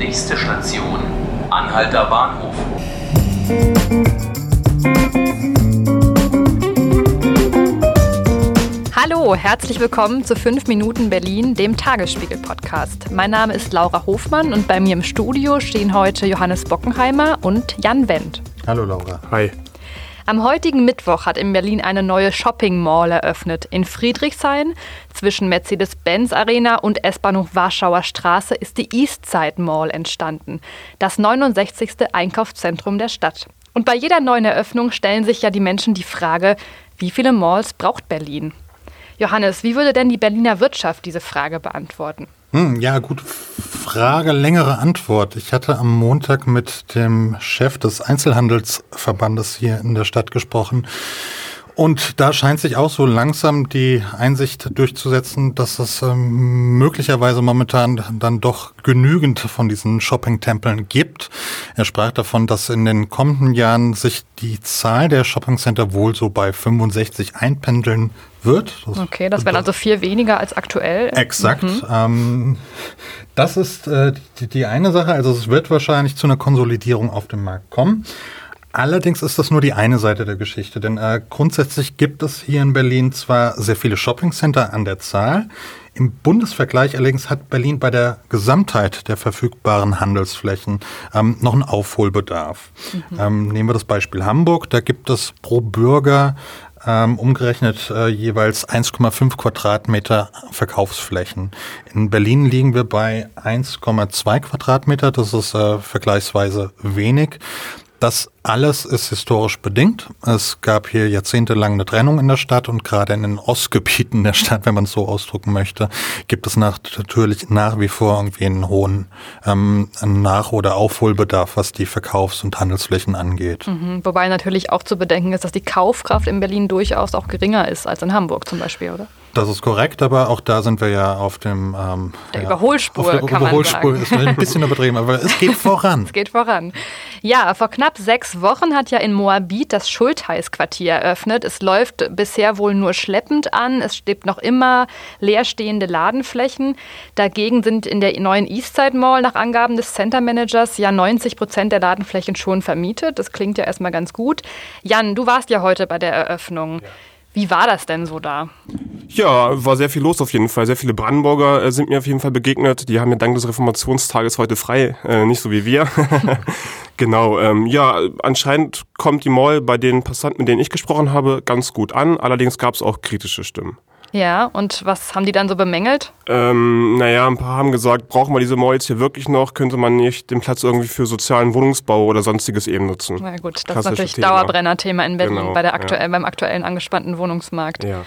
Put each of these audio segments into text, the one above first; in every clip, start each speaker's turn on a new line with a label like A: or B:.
A: Nächste Station, Anhalter Bahnhof.
B: Hallo, herzlich willkommen zu 5 Minuten Berlin, dem Tagesspiegel-Podcast. Mein Name ist Laura Hofmann und bei mir im Studio stehen heute Johannes Bockenheimer und Jan Wendt.
C: Hallo Laura.
D: Hi.
B: Am heutigen Mittwoch hat in Berlin eine neue Shopping Mall eröffnet. In Friedrichshain zwischen Mercedes-Benz Arena und S-Bahnhof Warschauer Straße ist die Eastside Mall entstanden, das 69. Einkaufszentrum der Stadt. Und bei jeder neuen Eröffnung stellen sich ja die Menschen die Frage, wie viele Malls braucht Berlin? Johannes, wie würde denn die Berliner Wirtschaft diese Frage beantworten?
C: Hm, ja, gute Frage, längere Antwort. Ich hatte am Montag mit dem Chef des Einzelhandelsverbandes hier in der Stadt gesprochen. Und da scheint sich auch so langsam die Einsicht durchzusetzen, dass es ähm, möglicherweise momentan dann doch genügend von diesen Shopping-Tempeln gibt. Er sprach davon, dass in den kommenden Jahren sich die Zahl der Shopping-Center wohl so bei 65 einpendeln wird.
B: Das okay, das wären also vier weniger als aktuell.
C: Exakt. Mhm. Ähm, das ist äh, die, die eine Sache. Also es wird wahrscheinlich zu einer Konsolidierung auf dem Markt kommen. Allerdings ist das nur die eine Seite der Geschichte, denn äh, grundsätzlich gibt es hier in Berlin zwar sehr viele Shoppingcenter an der Zahl, im Bundesvergleich allerdings hat Berlin bei der Gesamtheit der verfügbaren Handelsflächen ähm, noch einen Aufholbedarf. Mhm. Ähm, nehmen wir das Beispiel Hamburg, da gibt es pro Bürger ähm, umgerechnet äh, jeweils 1,5 Quadratmeter Verkaufsflächen. In Berlin liegen wir bei 1,2 Quadratmeter, das ist äh, vergleichsweise wenig. Das alles ist historisch bedingt. Es gab hier jahrzehntelang eine Trennung in der Stadt und gerade in den Ostgebieten der Stadt, wenn man es so ausdrücken möchte, gibt es nach, natürlich nach wie vor irgendwie einen hohen ähm, Nach- oder Aufholbedarf, was die Verkaufs- und Handelsflächen angeht.
B: Mhm, wobei natürlich auch zu bedenken ist, dass die Kaufkraft in Berlin durchaus auch geringer ist als in Hamburg zum Beispiel, oder?
C: Das ist korrekt, aber auch da sind wir ja auf dem
B: ähm, der
C: ja,
B: Überholspur. Auf der kann
C: Überholspur
B: man
C: ist ein bisschen übertrieben, aber es geht voran.
B: es geht voran. Ja, vor knapp sechs Wochen hat ja in Moabit das Schultheiß-Quartier eröffnet. Es läuft bisher wohl nur schleppend an. Es steht noch immer leerstehende Ladenflächen. Dagegen sind in der neuen Eastside Mall nach Angaben des Center Managers ja 90 Prozent der Ladenflächen schon vermietet. Das klingt ja erstmal ganz gut. Jan, du warst ja heute bei der Eröffnung. Ja. Wie war das denn so da?
D: Ja, war sehr viel los auf jeden Fall. Sehr viele Brandenburger äh, sind mir auf jeden Fall begegnet. Die haben ja dank des Reformationstages heute frei, äh, nicht so wie wir. genau, ähm, ja, anscheinend kommt die Mall bei den Passanten, mit denen ich gesprochen habe, ganz gut an. Allerdings gab es auch kritische Stimmen.
B: Ja, und was haben die dann so bemängelt?
D: Ähm, naja, ein paar haben gesagt, brauchen wir diese Malls hier wirklich noch? Könnte man nicht den Platz irgendwie für sozialen Wohnungsbau oder sonstiges eben nutzen?
B: Na gut, das ist natürlich Thema. Dauerbrenner-Thema in Berlin genau, bei der aktuell, ja. beim aktuellen angespannten Wohnungsmarkt. Ja.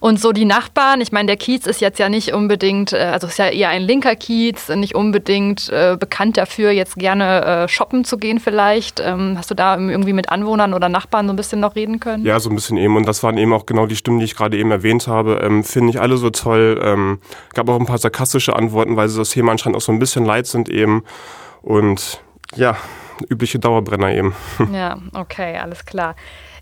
B: Und so die Nachbarn, ich meine, der Kiez ist jetzt ja nicht unbedingt, äh, also ist ja eher ein linker Kiez, nicht unbedingt äh, bekannt dafür, jetzt gerne äh, shoppen zu gehen vielleicht. Ähm, hast du da irgendwie mit Anwohnern oder Nachbarn so ein bisschen noch reden können?
D: Ja, so ein bisschen eben. Und das waren eben auch genau die Stimmen, die ich gerade eben erwähnt habe. Ähm, Finde ich alle so toll. Ähm, gab auch ein paar sarkastische Antworten, weil sie das Thema anscheinend auch so ein bisschen leid sind eben. Und ja, übliche Dauerbrenner eben.
B: Ja, okay, alles klar.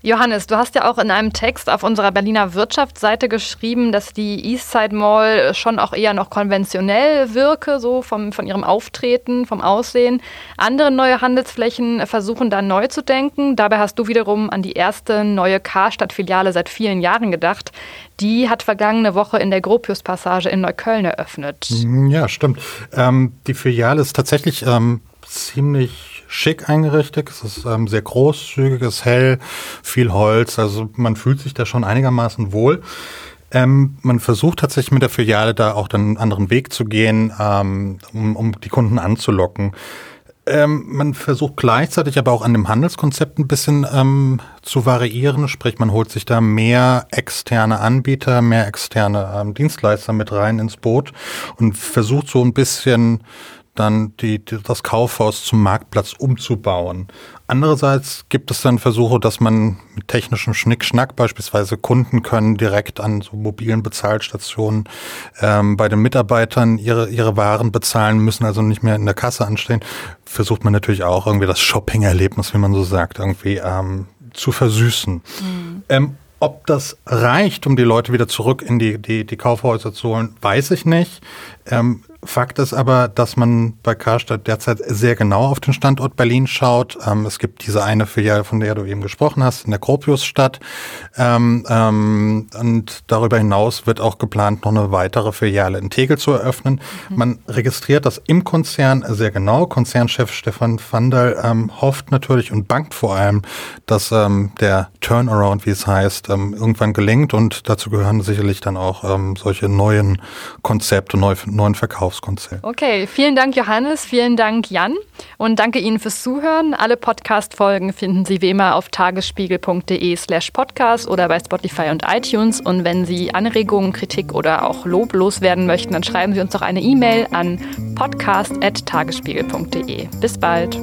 B: Johannes, du hast ja auch in einem Text auf unserer Berliner Wirtschaftsseite geschrieben, dass die Eastside Mall schon auch eher noch konventionell wirke, so vom, von ihrem Auftreten, vom Aussehen. Andere neue Handelsflächen versuchen da neu zu denken. Dabei hast du wiederum an die erste neue Karstadt-Filiale seit vielen Jahren gedacht. Die hat vergangene Woche in der Gropius-Passage in Neukölln eröffnet.
C: Ja, stimmt. Ähm, die Filiale ist tatsächlich ähm, ziemlich schick eingerichtet. Es ist ähm, sehr großzügig, es ist hell, viel Holz. Also man fühlt sich da schon einigermaßen wohl. Ähm, man versucht tatsächlich mit der Filiale da auch einen anderen Weg zu gehen, ähm, um, um die Kunden anzulocken. Ähm, man versucht gleichzeitig aber auch an dem Handelskonzept ein bisschen ähm, zu variieren, sprich man holt sich da mehr externe Anbieter, mehr externe ähm, Dienstleister mit rein ins Boot und versucht so ein bisschen dann die, die, das Kaufhaus zum Marktplatz umzubauen. Andererseits gibt es dann Versuche, dass man mit technischem Schnickschnack beispielsweise Kunden können direkt an so mobilen Bezahlstationen ähm, bei den Mitarbeitern ihre, ihre Waren bezahlen müssen, also nicht mehr in der Kasse anstehen. Versucht man natürlich auch irgendwie das Shopping-Erlebnis, wie man so sagt, irgendwie ähm, zu versüßen. Mhm. Ähm, ob das reicht, um die Leute wieder zurück in die, die, die Kaufhäuser zu holen, weiß ich nicht. Ähm, Fakt ist aber, dass man bei Karstadt derzeit sehr genau auf den Standort Berlin schaut. Ähm, es gibt diese eine Filiale, von der du eben gesprochen hast, in der Gropiusstadt. Ähm, ähm, und darüber hinaus wird auch geplant, noch eine weitere Filiale in Tegel zu eröffnen. Mhm. Man registriert das im Konzern sehr genau. Konzernchef Stefan Vandal ähm, hofft natürlich und bangt vor allem, dass ähm, der Turnaround, wie es heißt, ähm, irgendwann gelingt. Und dazu gehören sicherlich dann auch solche neuen Konzepte, neuen Verkaufs Verkaufskonzept.
B: Okay, vielen Dank Johannes, vielen Dank Jan und danke Ihnen fürs Zuhören. Alle Podcast-Folgen finden Sie wie immer auf tagesspiegel.de slash podcast oder bei Spotify und iTunes. Und wenn Sie Anregungen, Kritik oder auch Lob loswerden möchten, dann schreiben Sie uns doch eine E-Mail an podcast.tagesspiegel.de. Bis bald.